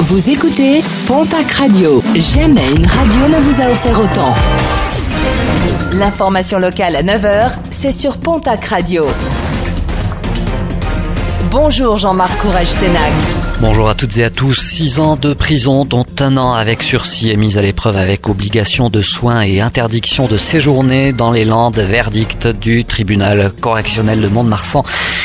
Vous écoutez Pontac Radio. Jamais une radio ne vous a offert autant. L'information locale à 9h, c'est sur Pontac Radio. Bonjour Jean-Marc Courage Sénac. Bonjour à toutes et à tous. Six ans de prison, dont un an avec sursis et mise à l'épreuve avec obligation de soins et interdiction de séjourner dans les Landes. Verdict du tribunal correctionnel de Mont-de-Marsan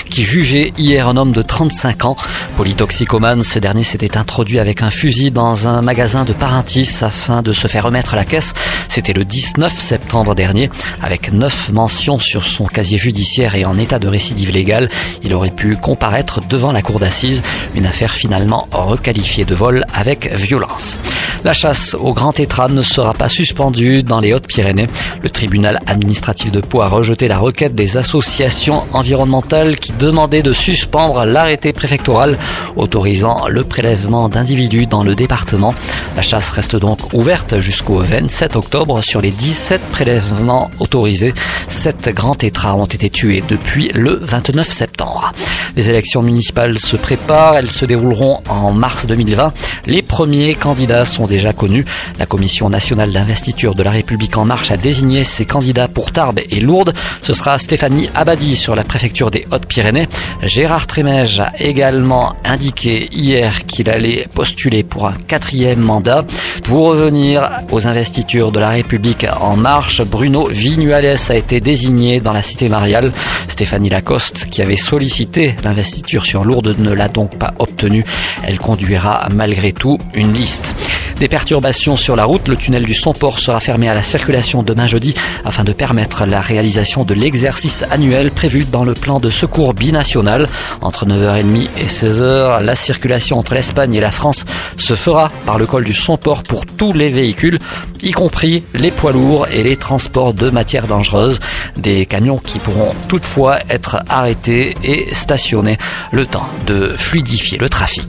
qui jugeait hier un homme de 35 ans. Polytoxicomane, ce dernier s'était introduit avec un fusil dans un magasin de Parentis afin de se faire remettre à la caisse. C'était le 19 septembre dernier. Avec neuf mentions sur son casier judiciaire et en état de récidive légale, il aurait pu comparaître devant la cour d'assises. Une affaire finalement requalifiée de vol avec violence. La chasse au grand tétran ne sera pas suspendue dans les Hautes-Pyrénées. Le tribunal administratif de Pau a rejeté la requête des associations environnementales qui demandaient de suspendre l'arrêté préfectoral autorisant le prélèvement d'individus dans le département. La chasse reste donc ouverte jusqu'au 27 octobre sur les 17 prélèvements autorisés. Sept grands tétras ont été tués depuis le 29 septembre. Les élections municipales se préparent, elles se dérouleront en mars 2020. Les premiers candidats sont déjà connus. La Commission nationale d'investiture de la République en marche a désigné ses candidats pour Tarbes et Lourdes. Ce sera Stéphanie Abadi sur la préfecture des Hautes-Pyrénées. Gérard Trémège a également indiqué hier qu'il allait postuler pour un quatrième mandat. Pour revenir aux investitures de la République en marche, Bruno Vignuales a été désigné dans la cité mariale. Stéphanie Lacoste, qui avait sollicité l'investiture sur Lourdes, ne l'a donc pas obtenue. Elle conduira malgré tout une liste. Des perturbations sur la route, le tunnel du Somport sera fermé à la circulation demain jeudi afin de permettre la réalisation de l'exercice annuel prévu dans le plan de secours binational. Entre 9h30 et 16h, la circulation entre l'Espagne et la France se fera par le col du Somport pour tous les véhicules, y compris les poids lourds et les transports de matières dangereuses. Des camions qui pourront toutefois être arrêtés et stationnés le temps de fluidifier le trafic.